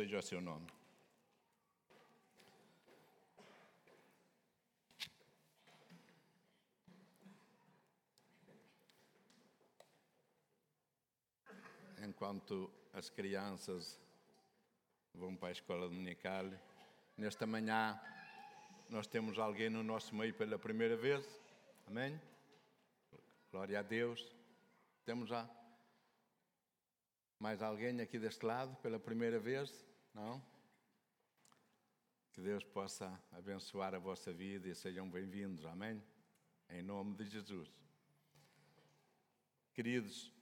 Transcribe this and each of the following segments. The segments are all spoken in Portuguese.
Seja seu nome. Enquanto as crianças vão para a escola dominical, nesta manhã nós temos alguém no nosso meio pela primeira vez. Amém? Glória a Deus. Temos já mais alguém aqui deste lado pela primeira vez? Não? Que Deus possa abençoar a vossa vida e sejam bem-vindos. Amém? Em nome de Jesus. Queridos,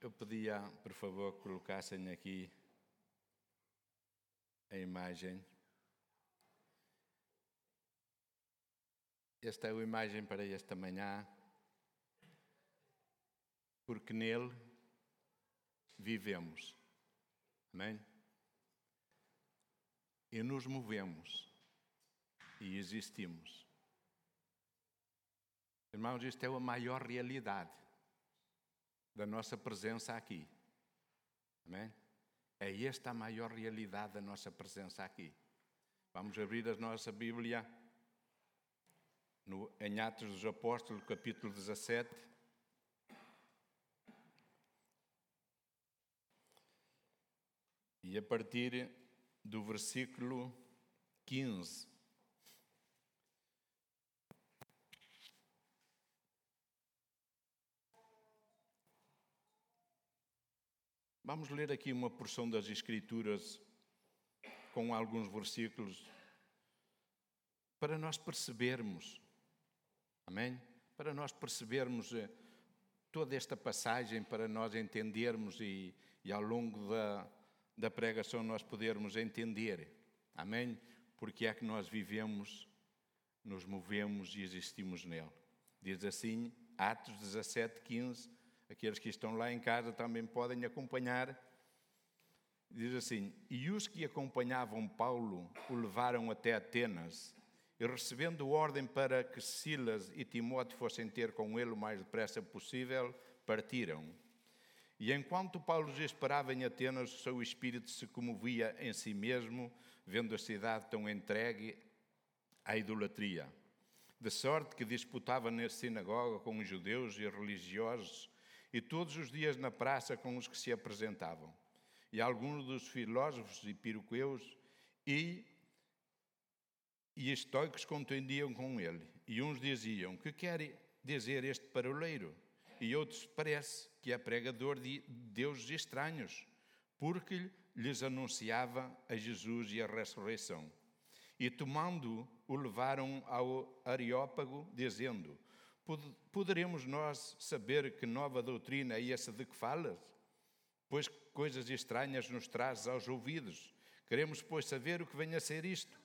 eu pedia, por favor, que colocassem aqui a imagem. Esta é a imagem para esta manhã, porque nele vivemos. Amém? E nos movemos e existimos. Irmãos, isto é a maior realidade da nossa presença aqui. Amém? É esta a maior realidade da nossa presença aqui. Vamos abrir a nossa Bíblia no, em Atos dos Apóstolos, capítulo 17. E a partir do versículo 15. Vamos ler aqui uma porção das Escrituras com alguns versículos para nós percebermos, amém? Para nós percebermos eh, toda esta passagem, para nós entendermos e, e ao longo da, da pregação nós podermos entender, amém? Porque é que nós vivemos, nos movemos e existimos nele. Diz assim, Atos 17, 15. Aqueles que estão lá em casa também podem acompanhar. Diz assim: E os que acompanhavam Paulo o levaram até Atenas, e recebendo ordem para que Silas e Timóteo fossem ter com ele o mais depressa possível, partiram. E enquanto Paulo esperava em Atenas, o seu espírito se comovia em si mesmo, vendo a cidade tão entregue à idolatria. De sorte que disputava na sinagoga com os judeus e religiosos, e todos os dias na praça com os que se apresentavam. E alguns dos filósofos e piroqueus e, e estoicos contendiam com ele. E uns diziam: Que quer dizer este paroleiro? E outros parece que é pregador de deuses estranhos, porque lhes anunciava a Jesus e a ressurreição. E tomando, o levaram ao Areópago, dizendo: Poderemos nós saber que nova doutrina é essa de que falas? Pois coisas estranhas nos trazes aos ouvidos. Queremos, pois, saber o que vem a ser isto.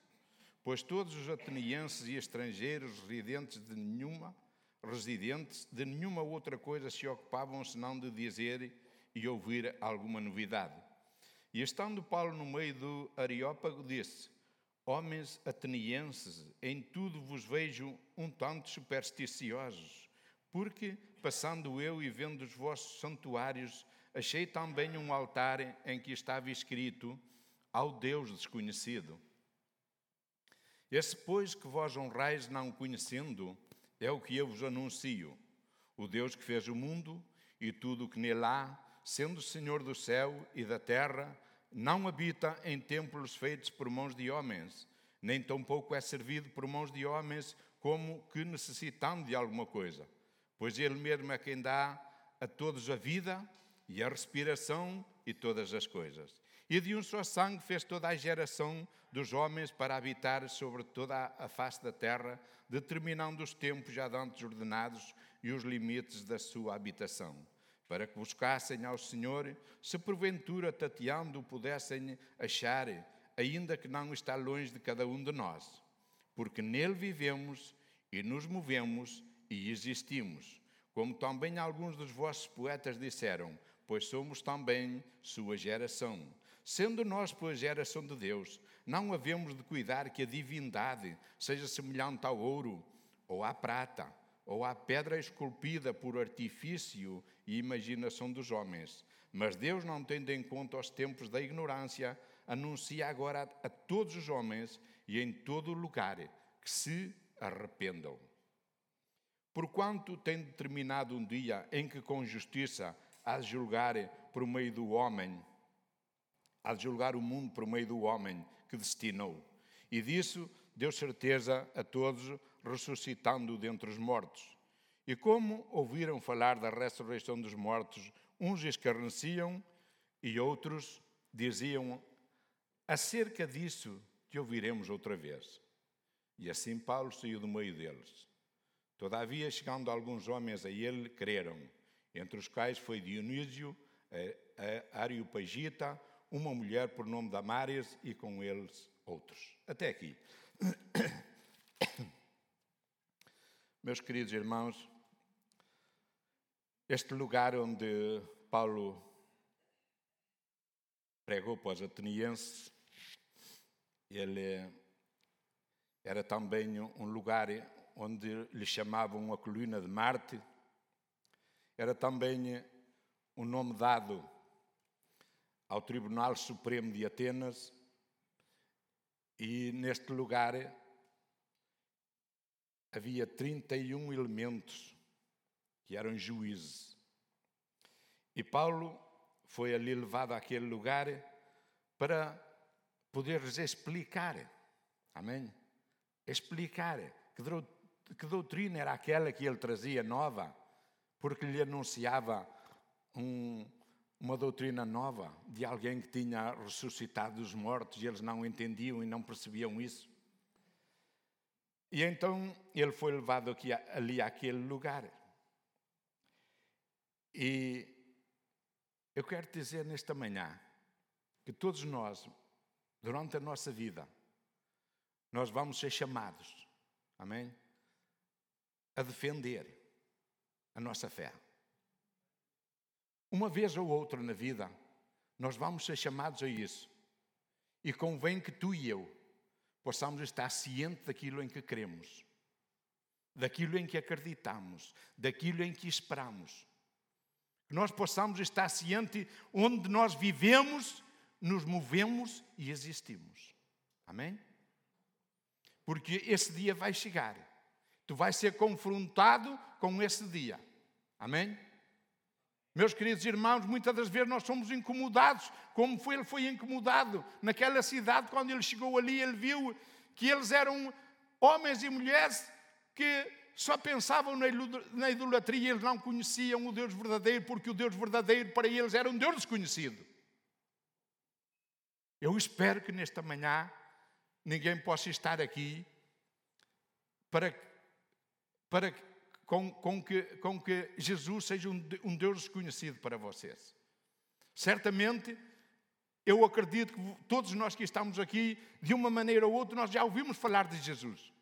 Pois todos os atenienses e estrangeiros residentes de nenhuma residentes de nenhuma outra coisa se ocupavam senão de dizer e ouvir alguma novidade. E estando Paulo no meio do Areópago, disse: Homens atenienses, em tudo vos vejo um tanto supersticiosos, porque, passando eu e vendo os vossos santuários, achei também um altar em que estava escrito ao Deus desconhecido. Esse, pois, que vós honrais não conhecendo, é o que eu vos anuncio. O Deus que fez o mundo e tudo o que nele há, sendo Senhor do céu e da terra, não habita em templos feitos por mãos de homens, nem tampouco é servido por mãos de homens como que necessitando de alguma coisa, pois Ele mesmo é quem dá a todos a vida e a respiração e todas as coisas. E de um só sangue fez toda a geração dos homens para habitar sobre toda a face da terra, determinando os tempos já dantes ordenados e os limites da sua habitação, para que buscassem ao Senhor, se porventura tateando pudessem achar, ainda que não está longe de cada um de nós, porque nele vivemos e nos movemos e existimos, como também alguns dos vossos poetas disseram, pois somos também sua geração. Sendo nós, pois, geração de Deus, não havemos de cuidar que a divindade seja semelhante ao ouro, ou à prata, ou à pedra esculpida por artifício e imaginação dos homens, Mas Deus, não tendo em conta os tempos da ignorância, anuncia agora a, todos os homens e em todo lugar que se arrependam. Porquanto tem determinado um dia em que com justiça há de julgar por meio do homem, há de julgar o mundo por meio do homem que destinou. E disso deu certeza a todos, ressuscitando dentre os mortos. E como ouviram falar da ressurreição dos mortos, uns escarneciam e outros diziam: Acerca disso te ouviremos outra vez. E assim Paulo saiu do meio deles. Todavia, chegando alguns homens a ele, creram, entre os quais foi Dionísio, a Areopagita, uma mulher por nome Damares e com eles outros. Até aqui. Meus queridos irmãos, este lugar onde Paulo pregou para os atenienses, ele era também um lugar onde lhe chamavam a coluna de Marte, era também o um nome dado ao Tribunal Supremo de Atenas, e neste lugar havia 31 elementos que eram juízes. E Paulo foi ali levado àquele lugar para poder-lhes explicar, amém? Explicar que, que doutrina era aquela que ele trazia nova, porque lhe anunciava um, uma doutrina nova de alguém que tinha ressuscitado dos mortos e eles não entendiam e não percebiam isso. E então ele foi levado aqui, ali àquele lugar. E eu quero dizer nesta manhã que todos nós, durante a nossa vida, nós vamos ser chamados, amém? A defender a nossa fé. Uma vez ou outra na vida, nós vamos ser chamados a isso. E convém que tu e eu possamos estar cientes daquilo em que queremos, daquilo em que acreditamos, daquilo em que esperamos. Que nós possamos estar cientes onde nós vivemos, nos movemos e existimos. Amém? Porque esse dia vai chegar. Tu vais ser confrontado com esse dia. Amém? Meus queridos irmãos, muitas das vezes nós somos incomodados, como foi, ele foi incomodado naquela cidade, quando ele chegou ali, ele viu que eles eram homens e mulheres que só pensavam na idolatria, eles não conheciam o Deus verdadeiro, porque o Deus verdadeiro para eles era um Deus desconhecido. Eu espero que nesta manhã ninguém possa estar aqui para, para com, com, que, com que Jesus seja um, um Deus desconhecido para vocês. Certamente, eu acredito que todos nós que estamos aqui, de uma maneira ou outra, nós já ouvimos falar de Jesus.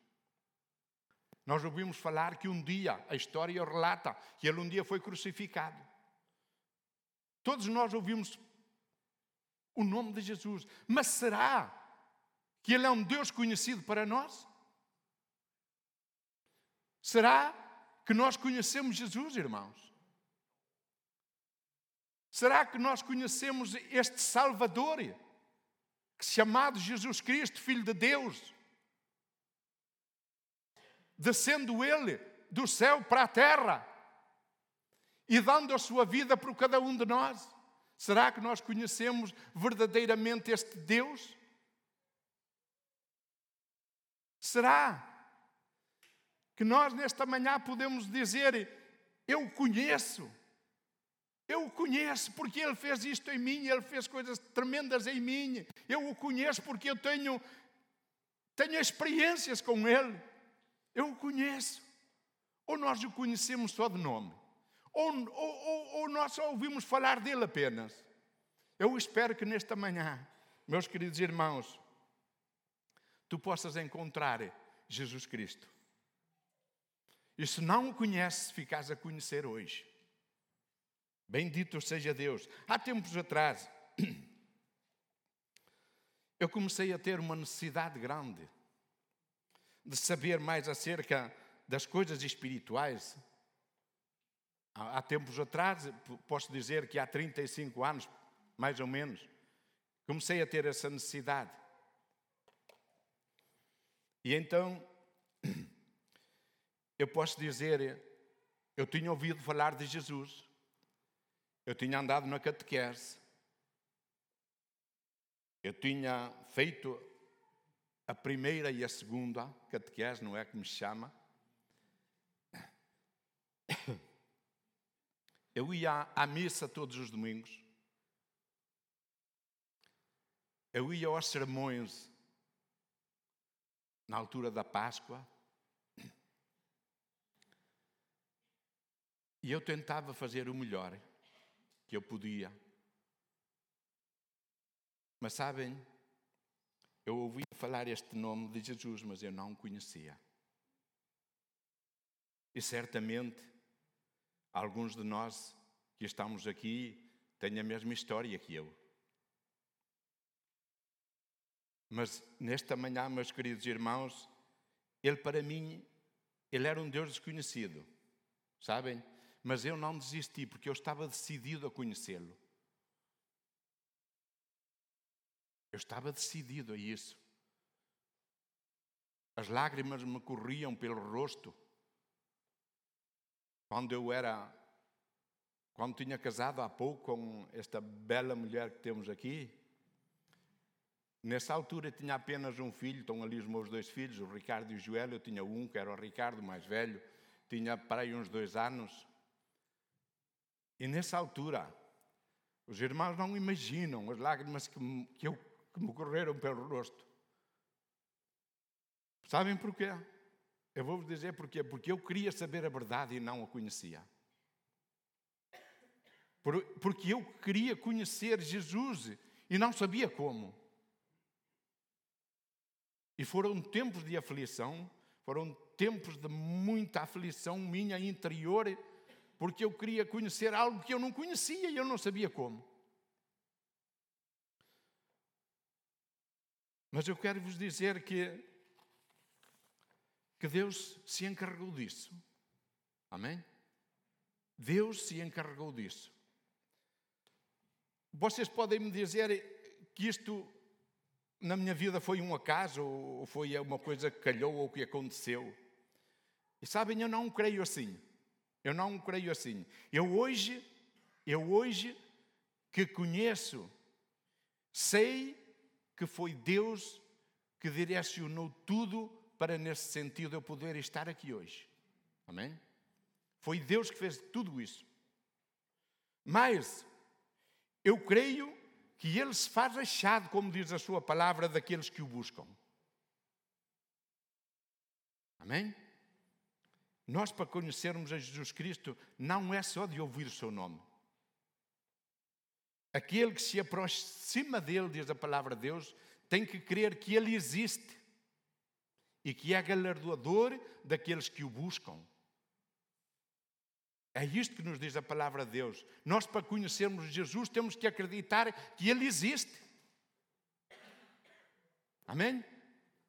Nós ouvimos falar que um dia, a história relata, que ele um dia foi crucificado. Todos nós ouvimos o nome de Jesus. Mas será que ele é um Deus conhecido para nós? Será que nós conhecemos Jesus, irmãos? Será que nós conhecemos este Salvador, chamado Jesus Cristo, Filho de Deus? Descendo Ele do céu para a terra e dando a sua vida por cada um de nós? Será que nós conhecemos verdadeiramente este Deus? Será que nós nesta manhã podemos dizer: Eu conheço. Eu o conheço porque ele fez isto em mim, ele fez coisas tremendas em mim. Eu o conheço porque eu tenho, tenho experiências com ele. Eu o conheço. Ou nós o conhecemos só de nome, ou, ou, ou, ou nós só ouvimos falar dele apenas. Eu espero que nesta manhã, meus queridos irmãos, tu possas encontrar Jesus Cristo e se não o conheces, ficas a conhecer hoje. Bendito seja Deus. Há tempos atrás, eu comecei a ter uma necessidade grande de saber mais acerca das coisas espirituais. há tempos atrás, posso dizer que há 35 anos, mais ou menos, comecei a ter essa necessidade. E então, eu posso dizer, eu tinha ouvido falar de Jesus, eu tinha andado na catequese, eu tinha feito a primeira e a segunda catequese, não é que me chama. Eu ia à missa todos os domingos. Eu ia aos sermões na altura da Páscoa. E eu tentava fazer o melhor que eu podia. Mas sabem, eu ouvi falar este nome de Jesus, mas eu não o conhecia. E certamente, alguns de nós que estamos aqui têm a mesma história que eu. Mas nesta manhã, meus queridos irmãos, ele para mim, ele era um Deus desconhecido, sabem? Mas eu não desisti porque eu estava decidido a conhecê-lo. Eu estava decidido a isso. As lágrimas me corriam pelo rosto quando eu era, quando tinha casado há pouco com esta bela mulher que temos aqui. Nessa altura tinha apenas um filho, estão ali os meus dois filhos, o Ricardo e o Joel. Eu tinha um, que era o Ricardo, mais velho, tinha para aí uns dois anos. E nessa altura, os irmãos não imaginam as lágrimas que me, que, eu, que me correram pelo rosto. Sabem porquê? Eu vou-vos dizer porquê. Porque eu queria saber a verdade e não a conhecia. Porque eu queria conhecer Jesus e não sabia como. E foram tempos de aflição, foram tempos de muita aflição minha interior, porque eu queria conhecer algo que eu não conhecia e eu não sabia como. Mas eu quero vos dizer que, que Deus se encarregou disso. Amém? Deus se encarregou disso. Vocês podem me dizer que isto na minha vida foi um acaso, ou foi uma coisa que calhou, ou que aconteceu. E sabem, eu não creio assim. Eu não creio assim. Eu hoje, eu hoje que conheço, sei que foi Deus que direcionou tudo para nesse sentido eu poder estar aqui hoje. Amém? Foi Deus que fez tudo isso. Mas eu creio que ele se faz achado, como diz a sua palavra, daqueles que o buscam. Amém? Nós, para conhecermos a Jesus Cristo, não é só de ouvir o seu nome. Aquele que se aproxima dele, diz a palavra de Deus, tem que crer que ele existe e que é galardoador daqueles que o buscam. É isto que nos diz a palavra de Deus. Nós, para conhecermos Jesus, temos que acreditar que Ele existe. Amém?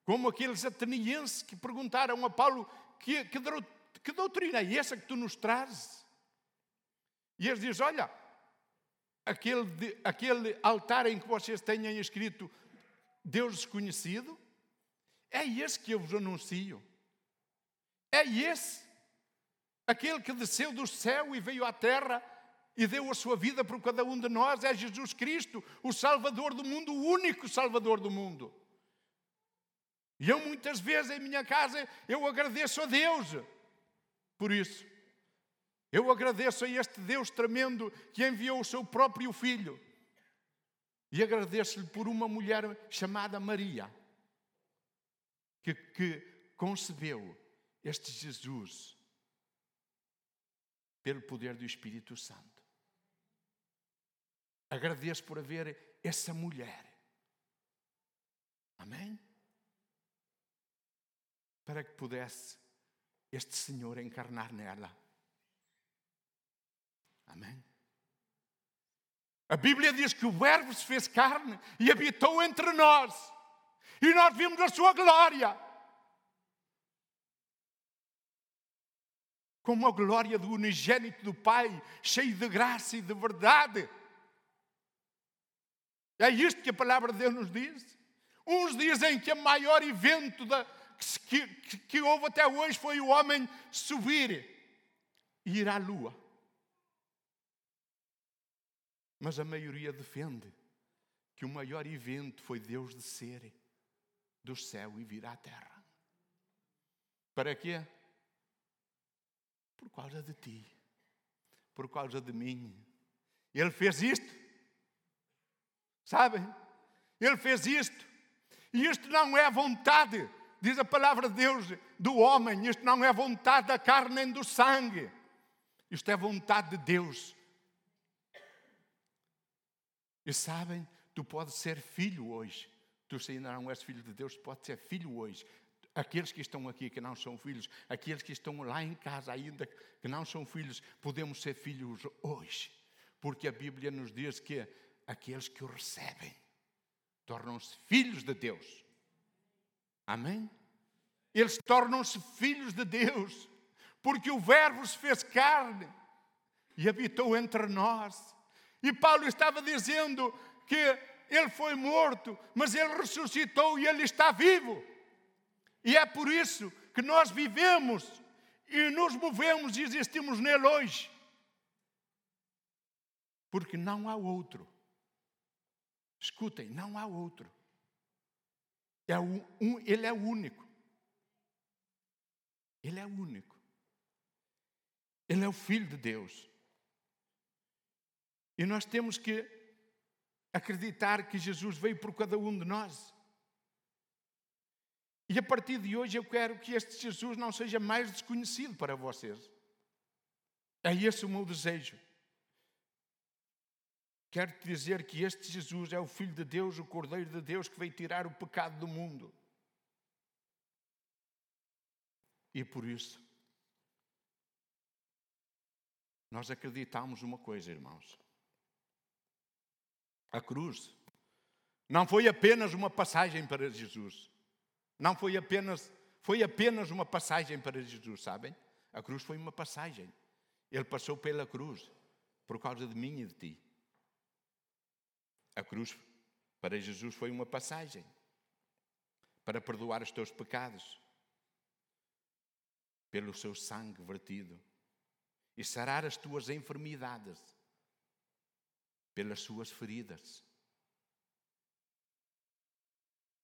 Como aqueles atenienses que perguntaram a Paulo: que, que, que doutrina é essa que tu nos trazes? E eles dizem: Olha, aquele, aquele altar em que vocês tenham escrito Deus desconhecido, é esse que eu vos anuncio. É esse Aquele que desceu do céu e veio à terra e deu a sua vida por cada um de nós é Jesus Cristo, o Salvador do mundo, o único Salvador do mundo. E eu muitas vezes em minha casa eu agradeço a Deus por isso. Eu agradeço a este Deus tremendo que enviou o seu próprio filho. E agradeço-lhe por uma mulher chamada Maria, que, que concebeu este Jesus pelo poder do Espírito Santo. Agradeço por haver essa mulher. Amém? Para que pudesse este Senhor encarnar nela. Amém? A Bíblia diz que o Verbo se fez carne e habitou entre nós. E nós vimos a sua glória como a glória do unigênito do Pai, cheio de graça e de verdade. É isto que a palavra de Deus nos diz. Uns dizem que o maior evento da, que, que, que houve até hoje foi o homem subir e ir à lua. Mas a maioria defende que o maior evento foi Deus descer do céu e vir à terra. Para quê? Por causa de ti, por causa de mim. Ele fez isto. Sabem? Ele fez isto. E isto não é vontade, diz a palavra de Deus, do homem. Isto não é vontade da carne nem do sangue. Isto é vontade de Deus. E sabem, tu podes ser filho hoje. Tu se ainda não és filho de Deus, pode ser filho hoje. Aqueles que estão aqui que não são filhos, aqueles que estão lá em casa ainda que não são filhos, podemos ser filhos hoje. Porque a Bíblia nos diz que aqueles que o recebem tornam-se filhos de Deus. Amém? Eles tornam-se filhos de Deus, porque o Verbo se fez carne e habitou entre nós. E Paulo estava dizendo que ele foi morto, mas ele ressuscitou e ele está vivo. E é por isso que nós vivemos e nos movemos e existimos nele hoje. Porque não há outro. Escutem, não há outro. É um, ele é único. Ele é único. Ele é o Filho de Deus. E nós temos que acreditar que Jesus veio por cada um de nós. E a partir de hoje eu quero que este Jesus não seja mais desconhecido para vocês. É esse o meu desejo. Quero te dizer que este Jesus é o Filho de Deus, o Cordeiro de Deus que veio tirar o pecado do mundo. E por isso, nós acreditamos uma coisa, irmãos. A cruz não foi apenas uma passagem para Jesus. Não foi apenas, foi apenas uma passagem para Jesus, sabem? A cruz foi uma passagem. Ele passou pela cruz por causa de mim e de ti. A cruz para Jesus foi uma passagem para perdoar os teus pecados pelo seu sangue vertido e sarar as tuas enfermidades pelas suas feridas.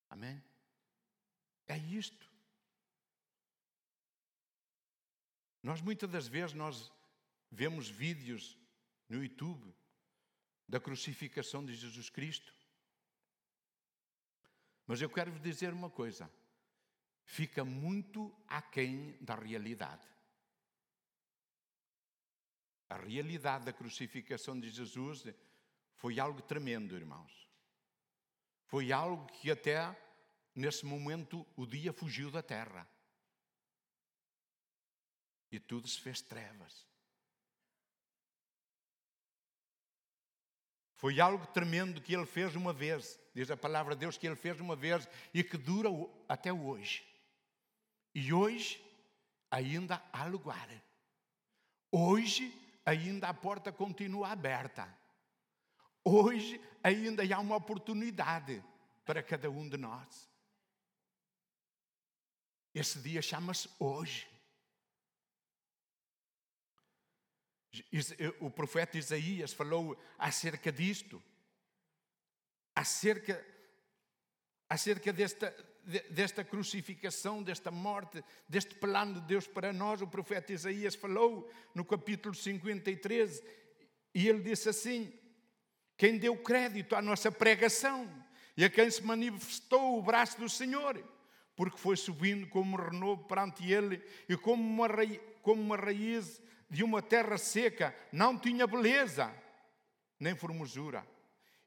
Amém? É isto. Nós muitas das vezes nós vemos vídeos no YouTube da crucificação de Jesus Cristo. Mas eu quero vos dizer uma coisa: fica muito aquém da realidade. A realidade da crucificação de Jesus foi algo tremendo, irmãos. Foi algo que até nesse momento o dia fugiu da terra. E tudo se fez trevas. Foi algo tremendo que ele fez uma vez, diz a palavra de Deus que ele fez uma vez e que dura até hoje. E hoje ainda há lugar. Hoje ainda a porta continua aberta. Hoje ainda há uma oportunidade para cada um de nós. Esse dia chama-se hoje. O profeta Isaías falou acerca disto, acerca, acerca desta, desta crucificação, desta morte, deste plano de Deus para nós. O profeta Isaías falou no capítulo 53 e ele disse assim: quem deu crédito à nossa pregação e a quem se manifestou o braço do Senhor, porque foi subindo como um renovo perante ele e como uma, raiz, como uma raiz de uma terra seca, não tinha beleza nem formosura.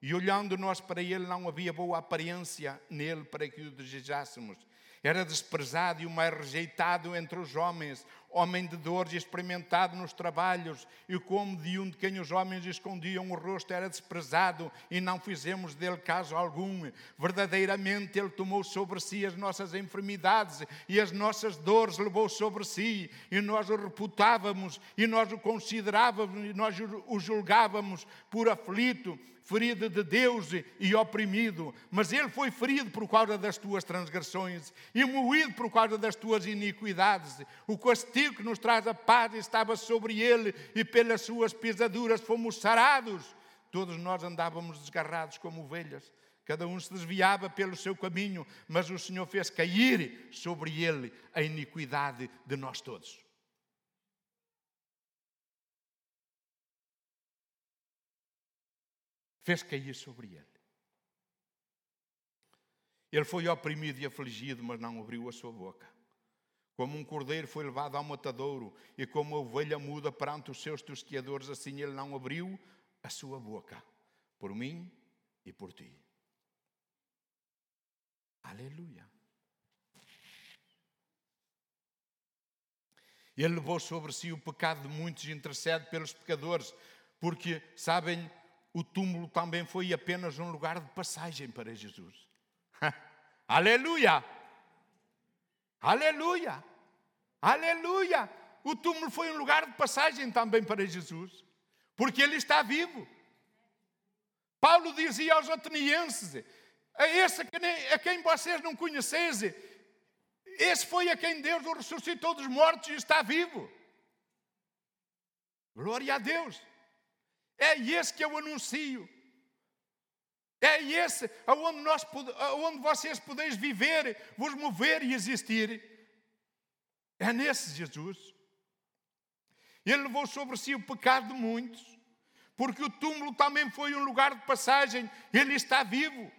E olhando nós para ele, não havia boa aparência nele para que o desejássemos. Era desprezado e o mais rejeitado entre os homens, homem de dores e experimentado nos trabalhos, e como de um de quem os homens escondiam o rosto era desprezado, e não fizemos dele caso algum. Verdadeiramente ele tomou sobre si as nossas enfermidades e as nossas dores levou sobre si, e nós o reputávamos, e nós o considerávamos, e nós o julgávamos por aflito ferido de Deus e oprimido, mas ele foi ferido por causa das tuas transgressões e moído por causa das tuas iniquidades. O castigo que nos traz a paz estava sobre ele e pelas suas pisaduras fomos sarados. Todos nós andávamos desgarrados como ovelhas. Cada um se desviava pelo seu caminho, mas o Senhor fez cair sobre ele a iniquidade de nós todos. Fez cair sobre ele. Ele foi oprimido e afligido, mas não abriu a sua boca. Como um cordeiro foi levado ao matadouro, e como a ovelha muda perante os seus tosquiadores, assim ele não abriu a sua boca, por mim e por ti. Aleluia. Ele levou sobre si o pecado de muitos e intercede pelos pecadores, porque, sabem, o túmulo também foi apenas um lugar de passagem para Jesus. Aleluia! Aleluia! Aleluia! O túmulo foi um lugar de passagem também para Jesus, porque ele está vivo. Paulo dizia aos atenienses: a esse a quem vocês não conheceis, esse foi a quem Deus o ressuscitou dos mortos e está vivo. Glória a Deus. É esse que eu anuncio. É esse aonde, nós, aonde vocês podeis viver, vos mover e existir. É nesse Jesus. Ele levou sobre si o pecado de muitos, porque o túmulo também foi um lugar de passagem, ele está vivo.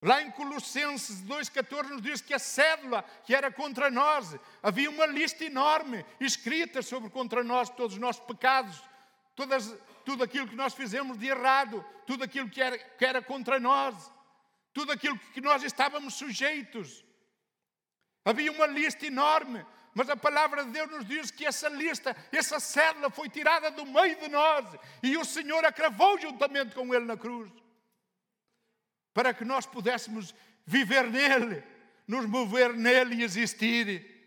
Lá em Colossenses 2,14 nos diz que a cédula que era contra nós, havia uma lista enorme escrita sobre contra nós todos os nossos pecados, todas, tudo aquilo que nós fizemos de errado, tudo aquilo que era, que era contra nós, tudo aquilo que nós estávamos sujeitos. Havia uma lista enorme, mas a palavra de Deus nos diz que essa lista, essa célula foi tirada do meio de nós e o Senhor a cravou juntamente com Ele na cruz, para que nós pudéssemos viver nele, nos mover nele e existir.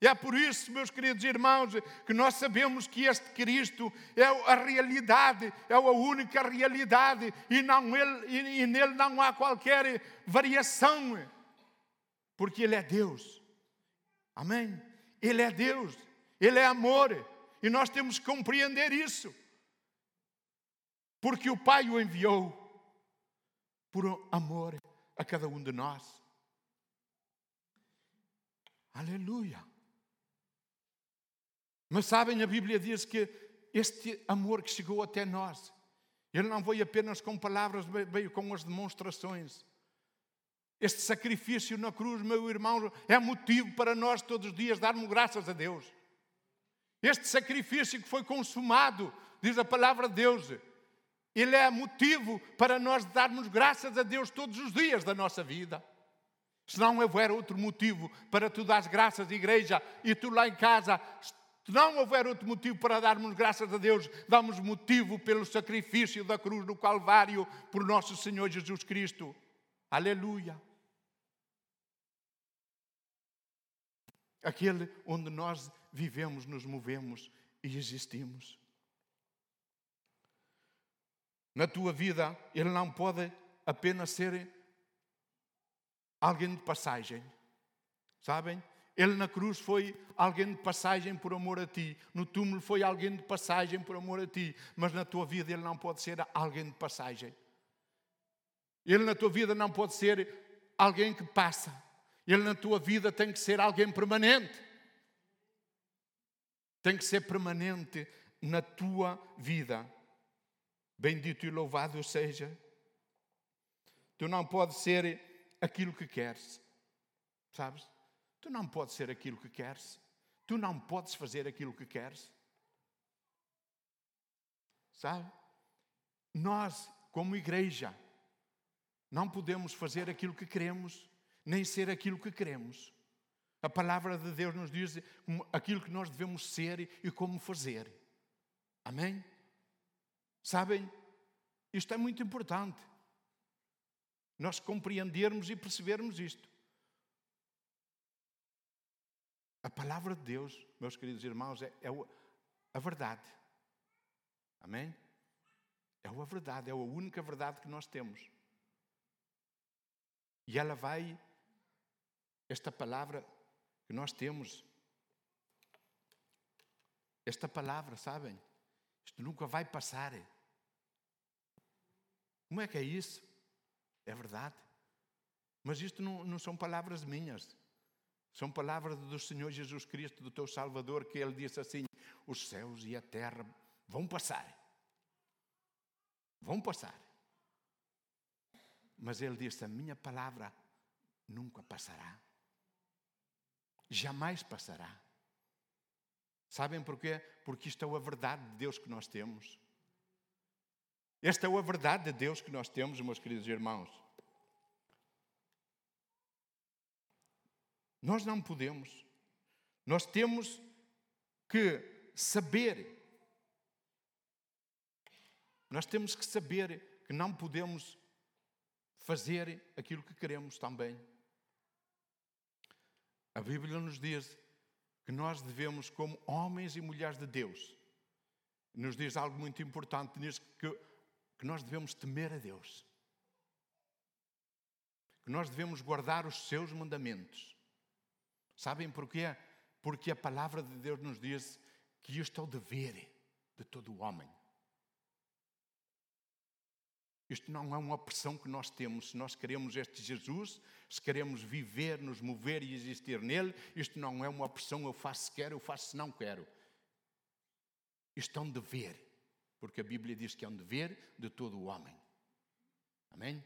E é por isso, meus queridos irmãos, que nós sabemos que este Cristo é a realidade, é a única realidade, e, não ele, e, e nele não há qualquer variação, porque Ele é Deus. Amém? Ele é Deus, Ele é amor, e nós temos que compreender isso, porque o Pai o enviou por amor a cada um de nós. Aleluia. Mas sabem, a Bíblia diz que este amor que chegou até nós, ele não veio apenas com palavras, veio com as demonstrações. Este sacrifício na cruz, meu irmão, é motivo para nós todos os dias darmos graças a Deus. Este sacrifício que foi consumado, diz a palavra de Deus, ele é motivo para nós darmos graças a Deus todos os dias da nossa vida. Se não houver outro motivo para tu dar graças, igreja, e tu lá em casa se não houver outro motivo para darmos graças a Deus, damos motivo pelo sacrifício da cruz do Calvário por nosso Senhor Jesus Cristo. Aleluia. Aquele onde nós vivemos, nos movemos e existimos. Na tua vida, Ele não pode apenas ser alguém de passagem. Sabem? Ele na cruz foi alguém de passagem por amor a ti. No túmulo foi alguém de passagem por amor a ti. Mas na tua vida ele não pode ser alguém de passagem. Ele na tua vida não pode ser alguém que passa. Ele na tua vida tem que ser alguém permanente. Tem que ser permanente na tua vida. Bendito e louvado seja. Tu não podes ser aquilo que queres. Sabes? Tu não podes ser aquilo que queres. Tu não podes fazer aquilo que queres. Sabe? Nós, como igreja, não podemos fazer aquilo que queremos, nem ser aquilo que queremos. A palavra de Deus nos diz aquilo que nós devemos ser e como fazer. Amém? Sabem? Isto é muito importante. Nós compreendermos e percebermos isto. A palavra de Deus, meus queridos irmãos, é, é a verdade. Amém? É a verdade, é a única verdade que nós temos. E ela vai, esta palavra que nós temos, esta palavra, sabem? Isto nunca vai passar. Como é que é isso? É verdade. Mas isto não, não são palavras minhas. São palavras do Senhor Jesus Cristo, do teu Salvador, que Ele disse assim: os céus e a terra vão passar. Vão passar. Mas Ele disse: a minha palavra nunca passará. Jamais passará. Sabem porquê? Porque isto é a verdade de Deus que nós temos. Esta é a verdade de Deus que nós temos, meus queridos irmãos. Nós não podemos. Nós temos que saber. Nós temos que saber que não podemos fazer aquilo que queremos também. A Bíblia nos diz que nós devemos, como homens e mulheres de Deus, nos diz algo muito importante nisso, que, que nós devemos temer a Deus. Que nós devemos guardar os seus mandamentos. Sabem porquê? Porque a palavra de Deus nos diz que isto é o dever de todo o homem. Isto não é uma opção que nós temos. Se nós queremos este Jesus, se queremos viver, nos mover e existir nele, isto não é uma opção. Eu faço se quero, eu faço se não quero. Isto é um dever. Porque a Bíblia diz que é um dever de todo o homem. Amém?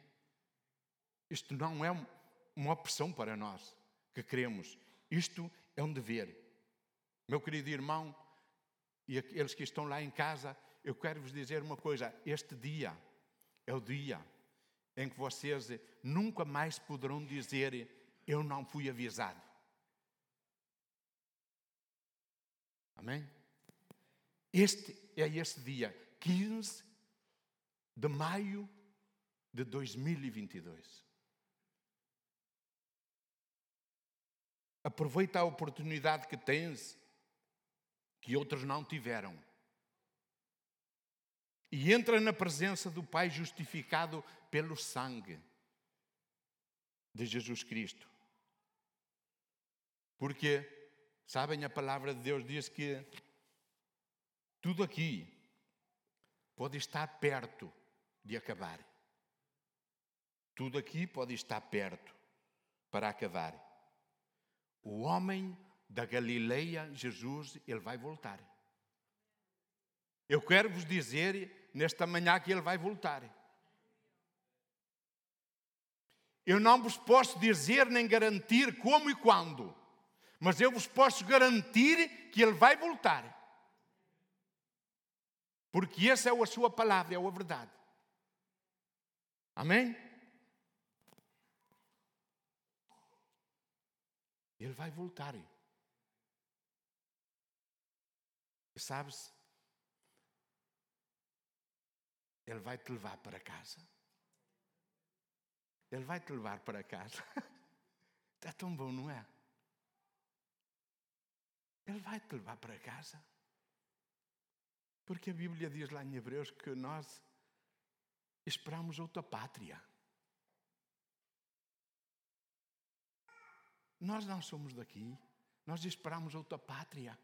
Isto não é uma opção para nós que queremos. Isto é um dever. Meu querido irmão e aqueles que estão lá em casa, eu quero vos dizer uma coisa: este dia é o dia em que vocês nunca mais poderão dizer eu não fui avisado. Amém? Este é esse dia, 15 de maio de 2022. Aproveita a oportunidade que tens, que outros não tiveram e entra na presença do Pai justificado pelo sangue de Jesus Cristo. Porque, sabem, a palavra de Deus diz que tudo aqui pode estar perto de acabar. Tudo aqui pode estar perto para acabar. O homem da Galileia, Jesus, ele vai voltar. Eu quero vos dizer nesta manhã que ele vai voltar. Eu não vos posso dizer nem garantir como e quando, mas eu vos posso garantir que ele vai voltar. Porque essa é a sua palavra, é a verdade. Amém? Ele vai voltar. E sabes, Ele vai te levar para casa. Ele vai te levar para casa. Está tão bom, não é? Ele vai te levar para casa. Porque a Bíblia diz lá em Hebreus que nós esperamos outra pátria. Nós não somos daqui. Nós esperamos outra pátria.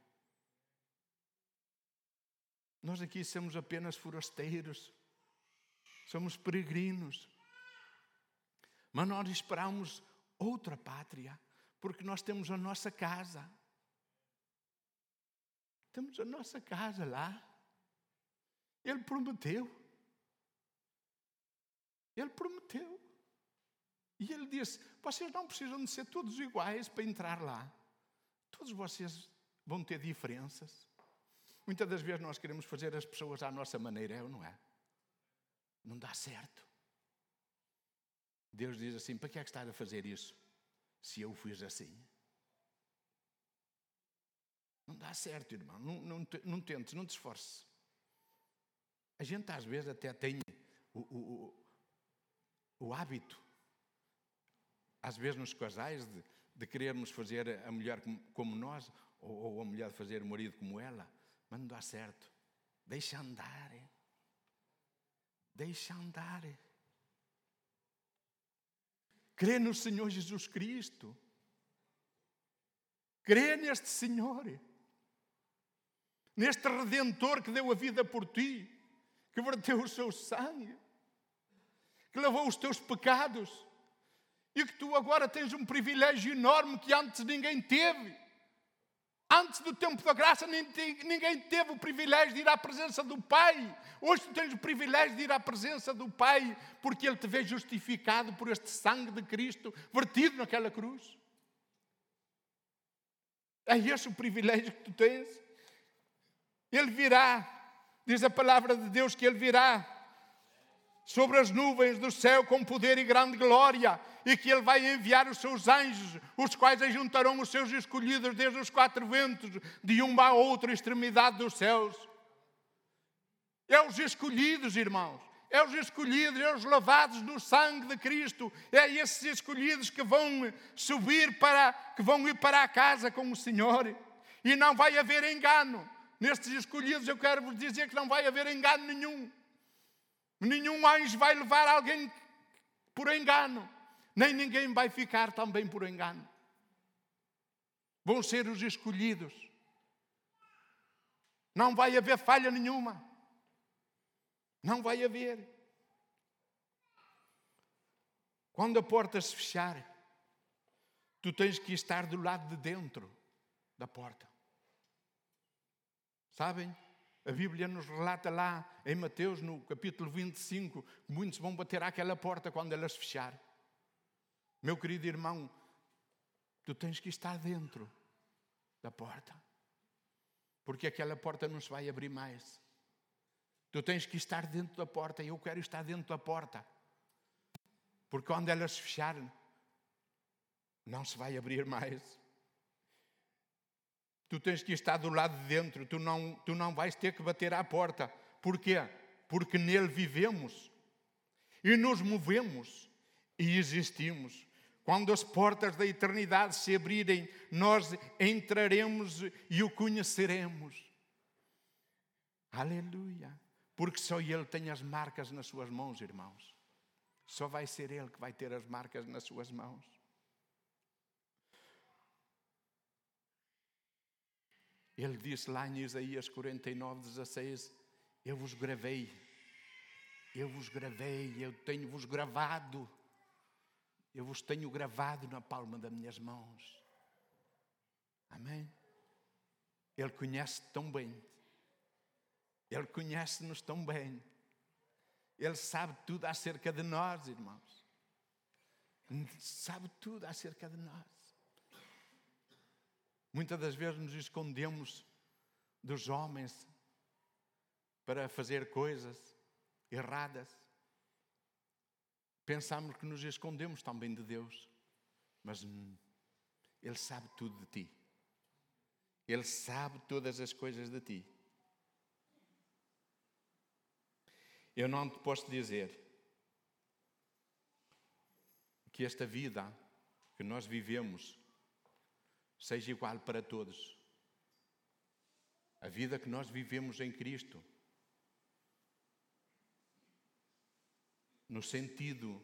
Nós aqui somos apenas forasteiros somos peregrinos. Mas nós esperamos outra pátria, porque nós temos a nossa casa. Temos a nossa casa lá. Ele prometeu. Ele prometeu. E ele disse: Vocês não precisam de ser todos iguais para entrar lá. Todos vocês vão ter diferenças. Muitas das vezes nós queremos fazer as pessoas à nossa maneira, é ou não é? Não dá certo. Deus diz assim: para que é que estás a fazer isso? Se eu fiz assim. Não dá certo, irmão. Não, não, não tentes, não te esforces. A gente às vezes até tem o, o, o, o hábito, às vezes nos casais, de, de querermos fazer a mulher como, nós, ou, ou, a mulher fazer o marido como ela, mas não dá certo. Deixa andar. Deixa andar. Crê no Senhor Jesus Cristo. Crê neste Senhor. Neste Redentor que deu a vida por ti, que verteu o seu sangue, que lavou os teus pecados e que tu agora tens um privilégio enorme que antes ninguém teve Antes do tempo da graça, ninguém teve o privilégio de ir à presença do Pai. Hoje tu tens o privilégio de ir à presença do Pai, porque Ele te vê justificado por este sangue de Cristo vertido naquela cruz. É esse o privilégio que tu tens. Ele virá, diz a palavra de Deus que Ele virá sobre as nuvens do céu com poder e grande glória, e que Ele vai enviar os seus anjos, os quais ajuntarão os seus escolhidos desde os quatro ventos, de uma a outra extremidade dos céus. É os escolhidos, irmãos. É os escolhidos, é os lavados no sangue de Cristo. É esses escolhidos que vão subir para, que vão ir para a casa com o Senhor. E não vai haver engano. Nestes escolhidos eu quero vos dizer que não vai haver engano nenhum. Nenhum anjo vai levar alguém por engano, nem ninguém vai ficar também por engano. Vão ser os escolhidos. Não vai haver falha nenhuma. Não vai haver. Quando a porta se fechar, tu tens que estar do lado de dentro da porta. Sabem? A Bíblia nos relata lá em Mateus, no capítulo 25, que muitos vão bater àquela porta quando ela se fechar. Meu querido irmão, tu tens que estar dentro da porta, porque aquela porta não se vai abrir mais. Tu tens que estar dentro da porta e eu quero estar dentro da porta, porque quando ela se fechar, não se vai abrir mais. Tu tens que estar do lado de dentro, tu não, tu não vais ter que bater à porta. Porquê? Porque nele vivemos e nos movemos e existimos. Quando as portas da eternidade se abrirem, nós entraremos e o conheceremos. Aleluia. Porque só Ele tem as marcas nas suas mãos, irmãos. Só vai ser Ele que vai ter as marcas nas suas mãos. Ele disse lá em Isaías 49, 16: Eu vos gravei, eu vos gravei, eu tenho-vos gravado, eu vos tenho gravado na palma das minhas mãos. Amém? Ele conhece tão bem, Ele conhece-nos tão bem, Ele sabe tudo acerca de nós, irmãos. Sabe tudo acerca de nós. Muitas das vezes nos escondemos dos homens para fazer coisas erradas. Pensamos que nos escondemos também de Deus, mas Ele sabe tudo de ti. Ele sabe todas as coisas de ti. Eu não te posso dizer que esta vida que nós vivemos seja igual para todos. A vida que nós vivemos em Cristo, no sentido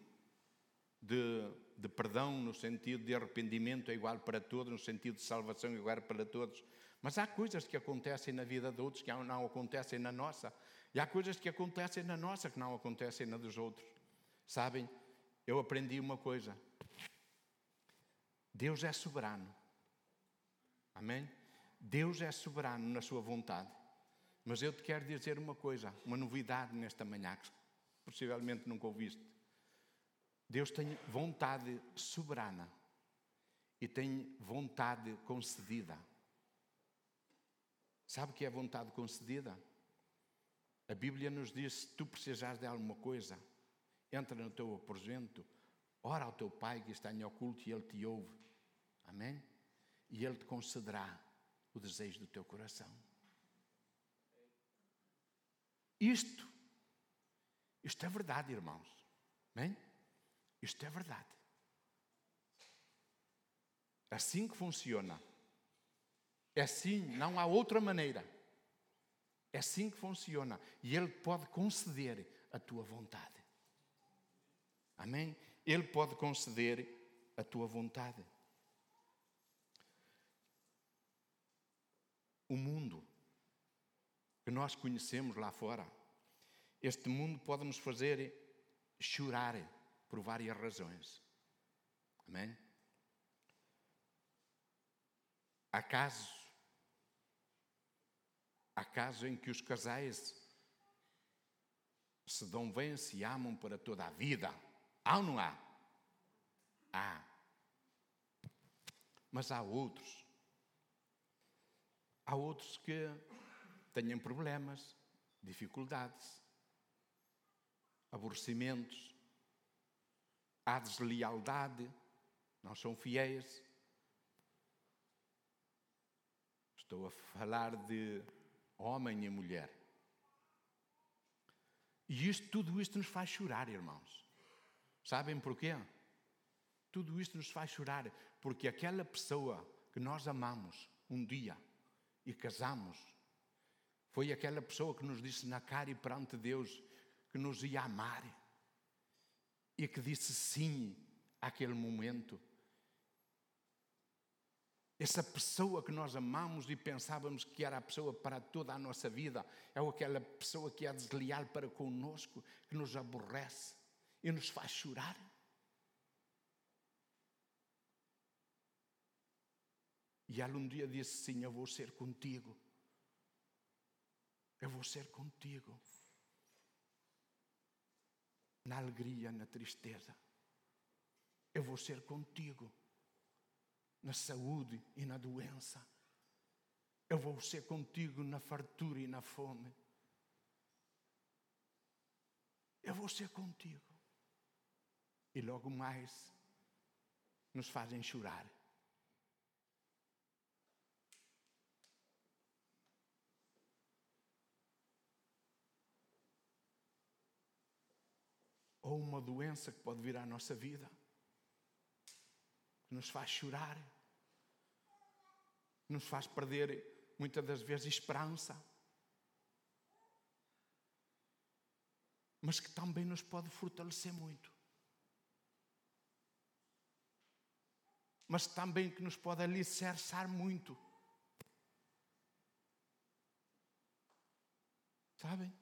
de, de, perdão, no sentido de arrependimento, é igual para todos, no sentido de salvação, é igual para todos. Mas há coisas que acontecem na vida de outros que não acontecem na nossa. E há coisas que acontecem na nossa que não acontecem na dos outros. Sabem, eu aprendi uma coisa: Deus é soberano. Amém? Deus é soberano na sua vontade. Mas eu te quero dizer uma coisa, uma novidade nesta manhã, que possivelmente nunca ouviste. Deus tem vontade soberana e tem vontade concedida. Sabe o que é vontade concedida? A Bíblia nos diz: se tu precisares de alguma coisa, entra no teu aposento, ora ao teu Pai que está em oculto e Ele te ouve. Amém? E Ele te concederá o desejo do teu coração. Isto, isto é verdade, irmãos. Bem? Isto é verdade. É assim que funciona. É assim, não há outra maneira. É assim que funciona. E Ele pode conceder a tua vontade. Amém? Ele pode conceder a tua vontade. O mundo que nós conhecemos lá fora, este mundo pode nos fazer chorar por várias razões. Amém? Há casos, há casos em que os casais se dão bem, se amam para toda a vida. Há ou não há? Há. Mas há outros. Há outros que têm problemas, dificuldades, aborrecimentos, há deslealdade, não são fiéis. Estou a falar de homem e mulher. E isto, tudo isto nos faz chorar, irmãos. Sabem porquê? Tudo isto nos faz chorar porque aquela pessoa que nós amamos um dia e casamos foi aquela pessoa que nos disse na cara e perante Deus que nos ia amar e que disse sim àquele momento. Essa pessoa que nós amamos e pensávamos que era a pessoa para toda a nossa vida, é aquela pessoa que é desleal para conosco, que nos aborrece e nos faz chorar. E ela um dia disse: Sim, eu vou ser contigo. Eu vou ser contigo na alegria, na tristeza. Eu vou ser contigo na saúde e na doença. Eu vou ser contigo na fartura e na fome. Eu vou ser contigo. E logo mais nos fazem chorar. Ou uma doença que pode vir à nossa vida, que nos faz chorar, nos faz perder muitas das vezes esperança, mas que também nos pode fortalecer muito. Mas também que nos pode alicerçar muito. Sabem?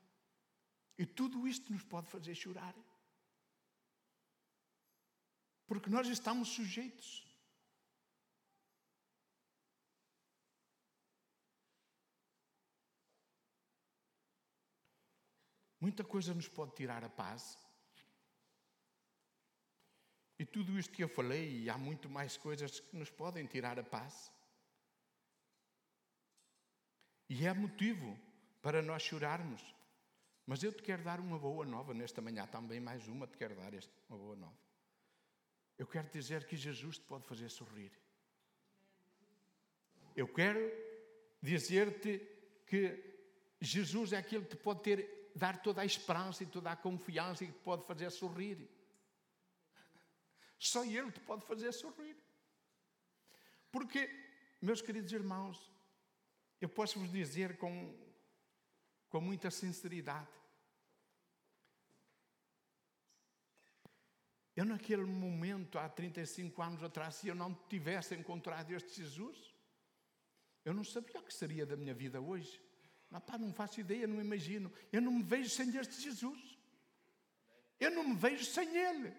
E tudo isto nos pode fazer chorar. Porque nós estamos sujeitos. Muita coisa nos pode tirar a paz. E tudo isto que eu falei, e há muito mais coisas que nos podem tirar a paz. E é motivo para nós chorarmos. Mas eu te quero dar uma boa nova nesta manhã, também mais uma te quero dar uma boa nova. Eu quero dizer que Jesus te pode fazer sorrir. Eu quero dizer-te que Jesus é aquele que te pode ter, dar toda a esperança e toda a confiança e que te pode fazer sorrir. Só Ele te pode fazer sorrir. Porque, meus queridos irmãos, eu posso vos dizer com, com muita sinceridade, Eu, naquele momento, há 35 anos atrás, se eu não tivesse encontrado este Jesus, eu não sabia o que seria da minha vida hoje. Não, pá, não faço ideia, não imagino. Eu não me vejo sem este Jesus. Eu não me vejo sem Ele.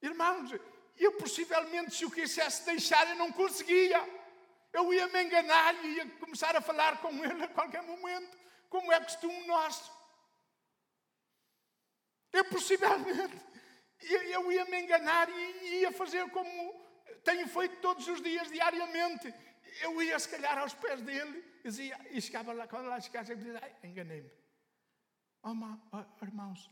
Irmãos, eu possivelmente, se o quisesse deixar, eu não conseguia. Eu ia me enganar e ia começar a falar com Ele a qualquer momento, como é costume nosso. Eu possivelmente eu ia me enganar e ia fazer como tenho feito todos os dias, diariamente. Eu ia, se calhar, aos pés dele dizia, e chegava lá, quando lá chegasse, eu dizia, enganei-me. Oh, oh, irmãos,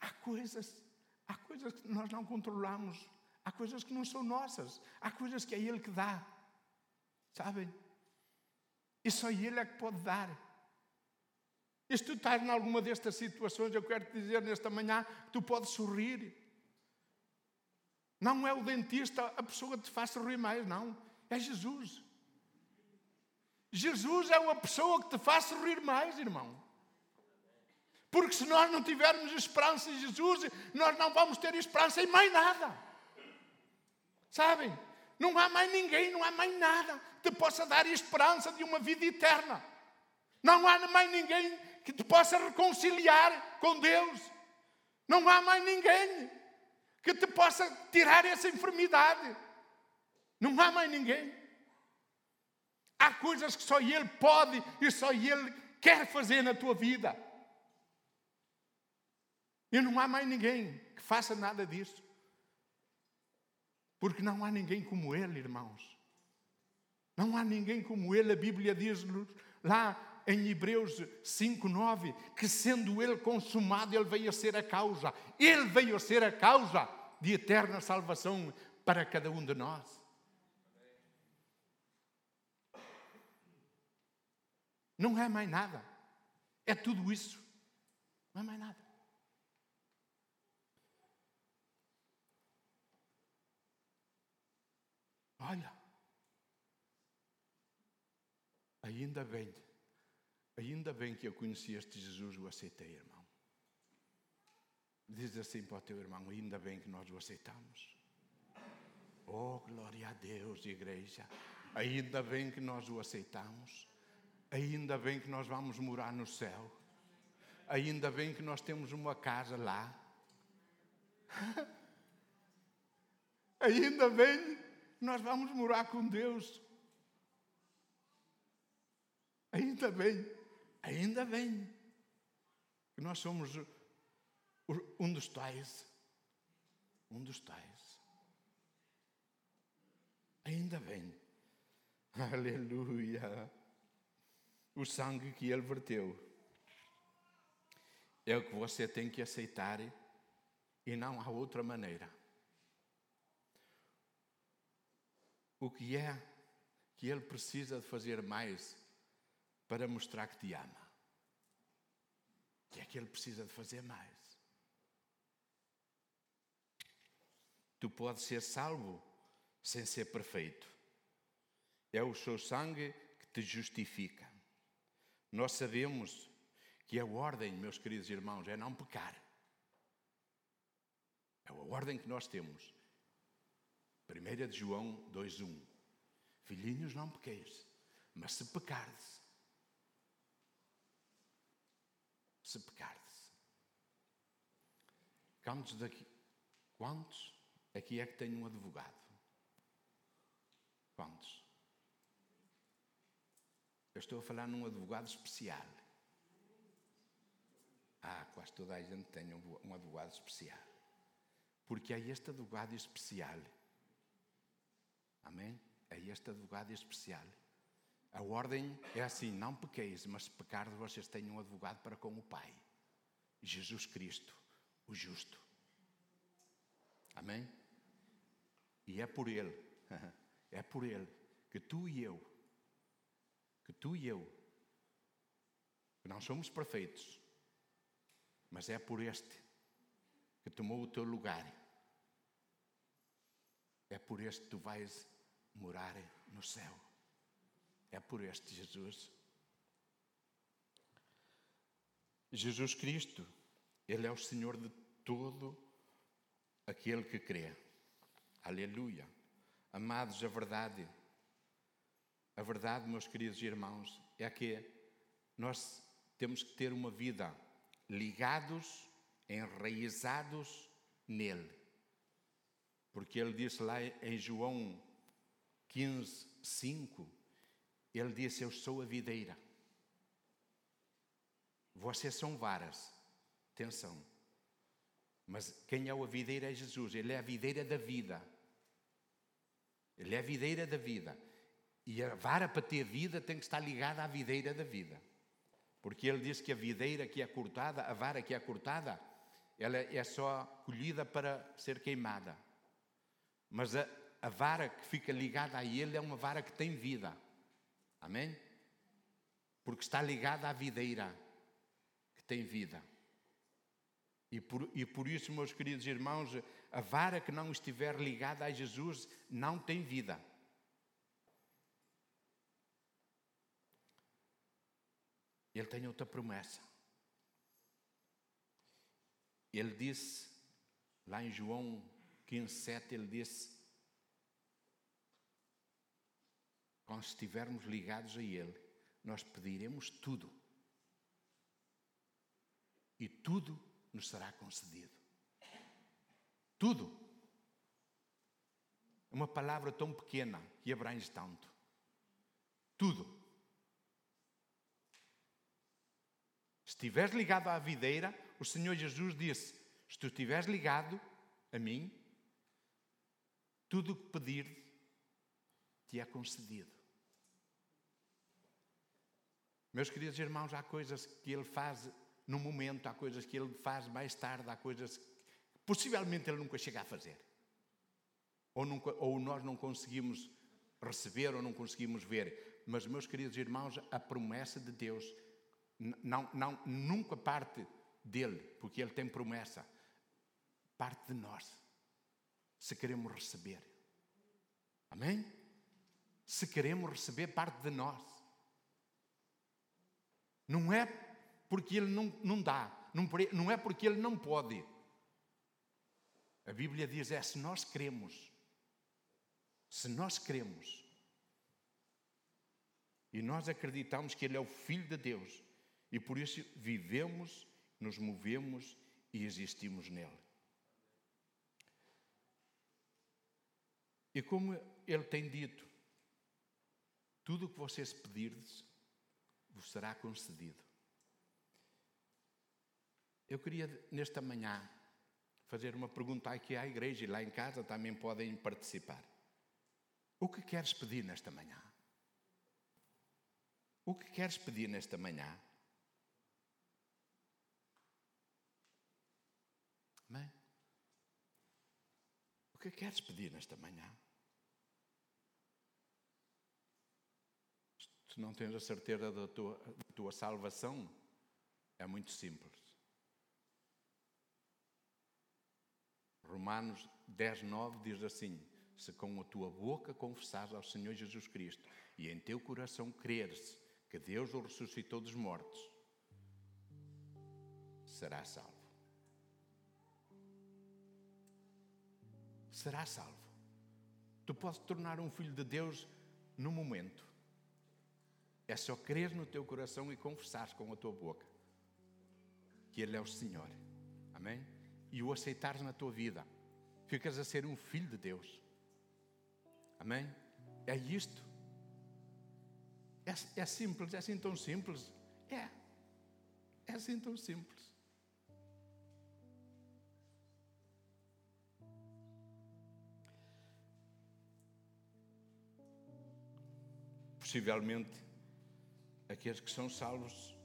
há coisas, há coisas que nós não controlamos, há coisas que não são nossas, há coisas que é Ele que dá. Sabem? E só Ele é que pode dar. E se tu estás em alguma destas situações, eu quero te dizer nesta manhã que tu podes sorrir. Não é o dentista a pessoa que te faz sorrir mais, não. É Jesus. Jesus é a pessoa que te faz sorrir mais, irmão. Porque se nós não tivermos esperança em Jesus, nós não vamos ter esperança em mais nada. Sabem? Não há mais ninguém, não há mais nada que te possa dar esperança de uma vida eterna. Não há mais ninguém que te possa reconciliar com Deus. Não há mais ninguém que te possa tirar essa enfermidade. Não há mais ninguém. Há coisas que só Ele pode e só Ele quer fazer na tua vida. E não há mais ninguém que faça nada disso. Porque não há ninguém como Ele, irmãos. Não há ninguém como Ele. A Bíblia diz-nos lá em Hebreus 5, 9, que sendo Ele consumado, Ele veio a ser a causa. Ele veio a ser a causa de eterna salvação para cada um de nós. Não é mais nada. É tudo isso. Não é mais nada. Olha, ainda bem, ainda bem que eu conheci este Jesus o aceitei, irmão. Diz assim para o teu irmão: ainda bem que nós o aceitamos. Oh, glória a Deus, igreja. Ainda bem que nós o aceitamos. Ainda bem que nós vamos morar no céu. Ainda bem que nós temos uma casa lá. Ainda bem que nós vamos morar com Deus. Ainda bem, ainda bem que nós somos um dos tais. Um dos tais. Ainda bem. Aleluia o sangue que ele verteu. É o que você tem que aceitar e não há outra maneira. O que é que ele precisa de fazer mais para mostrar que te ama? O que é que ele precisa de fazer mais? Tu podes ser salvo sem ser perfeito. É o seu sangue que te justifica. Nós sabemos que a ordem, meus queridos irmãos, é não pecar. É a ordem que nós temos. 1 de João 2,1 Filhinhos, não pequeis, mas se pecardes, se pecardes. Quantos daqui, quantos aqui é que têm um advogado? Quantos? Eu estou a falar num advogado especial. Ah, quase toda a gente tem um advogado especial. Porque é este advogado especial. Amém? É este advogado especial. A ordem é assim: não pequeis, mas se pecardes, vocês têm um advogado para com o Pai. Jesus Cristo, o justo. Amém? E é por Ele, é por Ele que tu e eu que tu e eu, que não somos perfeitos, mas é por este que tomou o teu lugar. É por este que tu vais morar no céu. É por este Jesus. Jesus Cristo, Ele é o Senhor de todo aquele que crê. Aleluia. Amados, a verdade a verdade, meus queridos irmãos, é que nós temos que ter uma vida ligados, enraizados nele. Porque ele disse lá em João 15, 5, ele disse: Eu sou a videira. Vocês são varas. Atenção. Mas quem é a videira é Jesus. Ele é a videira da vida. Ele é a videira da vida. E a vara para ter vida tem que estar ligada à videira da vida. Porque ele diz que a videira que é cortada, a vara que é cortada, ela é só colhida para ser queimada. Mas a, a vara que fica ligada a ele é uma vara que tem vida. Amém? Porque está ligada à videira que tem vida. E por, e por isso, meus queridos irmãos, a vara que não estiver ligada a Jesus não tem vida. Ele tem outra promessa. Ele disse, lá em João 15, 7, ele disse: Quando estivermos ligados a Ele, nós pediremos tudo. E tudo nos será concedido. Tudo. Uma palavra tão pequena que abrange tanto. Tudo. Se estiveres ligado à videira, o Senhor Jesus disse: Se tu estiveres ligado a mim, tudo o que pedir te é concedido. Meus queridos irmãos, há coisas que Ele faz no momento, há coisas que Ele faz mais tarde, há coisas que possivelmente Ele nunca chega a fazer. Ou, nunca, ou nós não conseguimos receber ou não conseguimos ver. Mas, meus queridos irmãos, a promessa de Deus não, não, nunca parte dele, porque ele tem promessa, parte de nós, se queremos receber. Amém? Se queremos receber, parte de nós. Não é porque ele não, não dá, não, não é porque ele não pode. A Bíblia diz: é se nós queremos. Se nós queremos. E nós acreditamos que Ele é o Filho de Deus. E por isso vivemos nos movemos e existimos nele. E como ele tem dito, tudo o que vocês pedirdes vos será concedido. Eu queria, nesta manhã, fazer uma pergunta aqui à igreja e lá em casa também podem participar. O que queres pedir nesta manhã? O que queres pedir nesta manhã? Amém? O que queres pedir nesta manhã? Se não tens a certeza da tua, da tua salvação, é muito simples. Romanos 10, 9 diz assim: Se com a tua boca confessares ao Senhor Jesus Cristo e em teu coração creres que Deus o ressuscitou dos mortos, serás salvo. será salvo. Tu podes tornar um filho de Deus no momento. É só crer no teu coração e confessar com a tua boca que Ele é o Senhor. Amém? E o aceitares na tua vida. Ficas a ser um filho de Deus. Amém? É isto. É, é simples, é assim tão simples. É. É assim tão simples. possivelmente aqueles que são salvos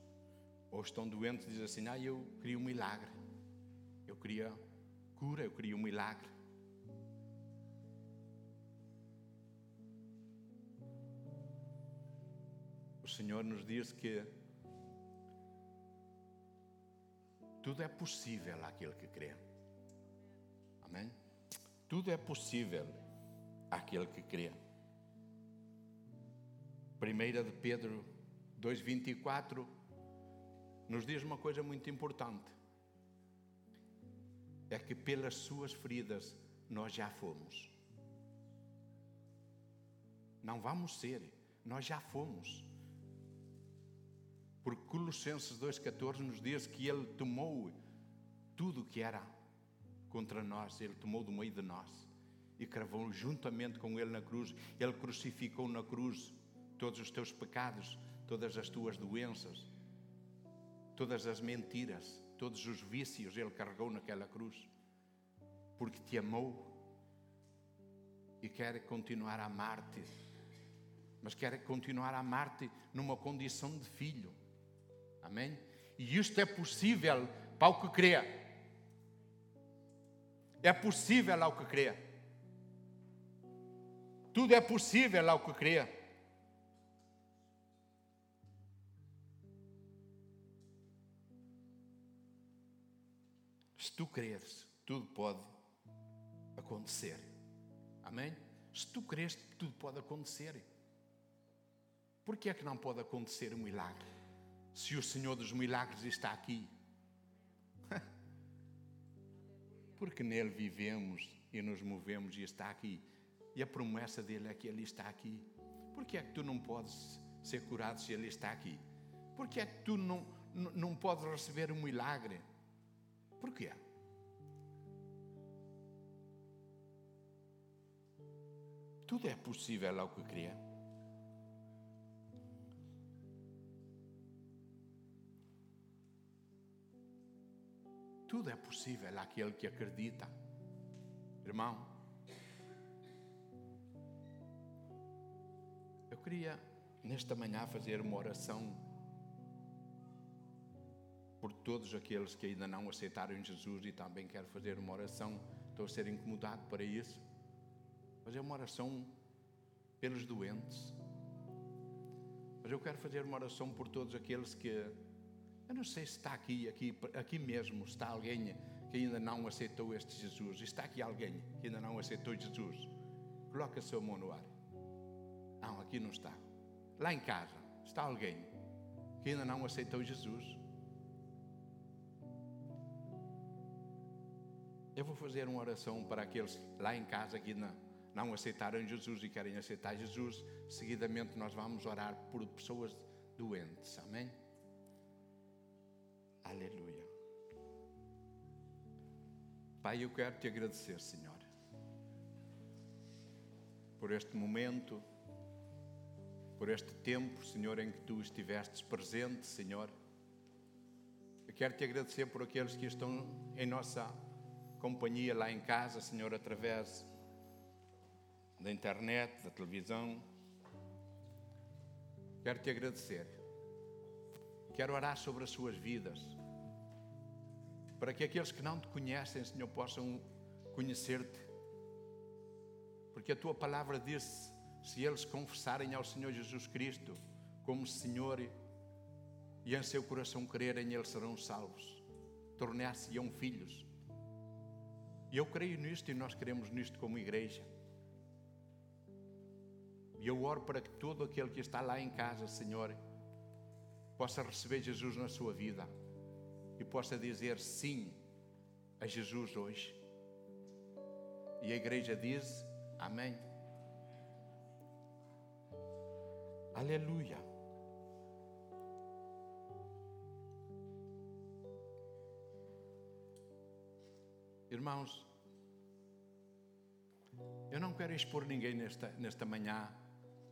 ou estão doentes dizem assim: Ah, eu queria um milagre, eu queria cura, eu queria um milagre. O Senhor nos diz que tudo é possível àquele que crê. Amém? Tudo é possível àquele que crê. 1 de Pedro 2,24 nos diz uma coisa muito importante: é que pelas suas feridas nós já fomos. Não vamos ser, nós já fomos. Porque Colossenses 2,14 nos diz que Ele tomou tudo o que era contra nós, Ele tomou do meio de nós e cravou juntamente com Ele na cruz. Ele crucificou na cruz todos os teus pecados, todas as tuas doenças, todas as mentiras, todos os vícios Ele carregou naquela cruz, porque te amou e quer continuar a amar-te, mas quer continuar a amar-te numa condição de filho. Amém? E isto é possível para o que crê. É possível ao que crê. Tudo é possível ao que crê. Tu creres, tudo pode acontecer. Amém? Se tu creres, tudo pode acontecer. Por que é que não pode acontecer um milagre? Se o Senhor dos milagres está aqui. Porque nele vivemos e nos movemos e está aqui. E a promessa dele é que ele está aqui. Por que é que tu não podes ser curado se ele está aqui? Por que é que tu não, não, não podes receber um milagre? Por Tudo é possível ao que crê. Tudo é possível àquele que acredita. Irmão, eu queria nesta manhã fazer uma oração por todos aqueles que ainda não aceitaram Jesus e também quero fazer uma oração. Estou a ser incomodado para isso. Fazer uma oração pelos doentes. Mas eu quero fazer uma oração por todos aqueles que eu não sei se está aqui, aqui, aqui mesmo, está alguém que ainda não aceitou este Jesus. Está aqui alguém que ainda não aceitou Jesus. Coloca a sua mão no ar. Não, aqui não está. Lá em casa está alguém que ainda não aceitou Jesus. Eu vou fazer uma oração para aqueles lá em casa que ainda não aceitaram Jesus e querem aceitar Jesus. Seguidamente, nós vamos orar por pessoas doentes. Amém? Aleluia. Pai, eu quero te agradecer, Senhor, por este momento, por este tempo, Senhor, em que tu estiveste presente, Senhor. Eu quero te agradecer por aqueles que estão em nossa companhia lá em casa, Senhor, através da internet, da televisão. Quero te agradecer. Quero orar sobre as suas vidas para que aqueles que não te conhecem, Senhor, possam conhecer-te. Porque a tua palavra diz: se eles confessarem ao Senhor Jesus Cristo como Senhor e em seu coração crerem, eles serão salvos, tornar-se-ão filhos. E eu creio nisto e nós queremos nisto como igreja. E eu oro para que todo aquele que está lá em casa, Senhor, possa receber Jesus na sua vida e possa dizer sim a Jesus hoje. E a igreja diz amém. Aleluia. Irmãos, eu não quero expor ninguém nesta, nesta manhã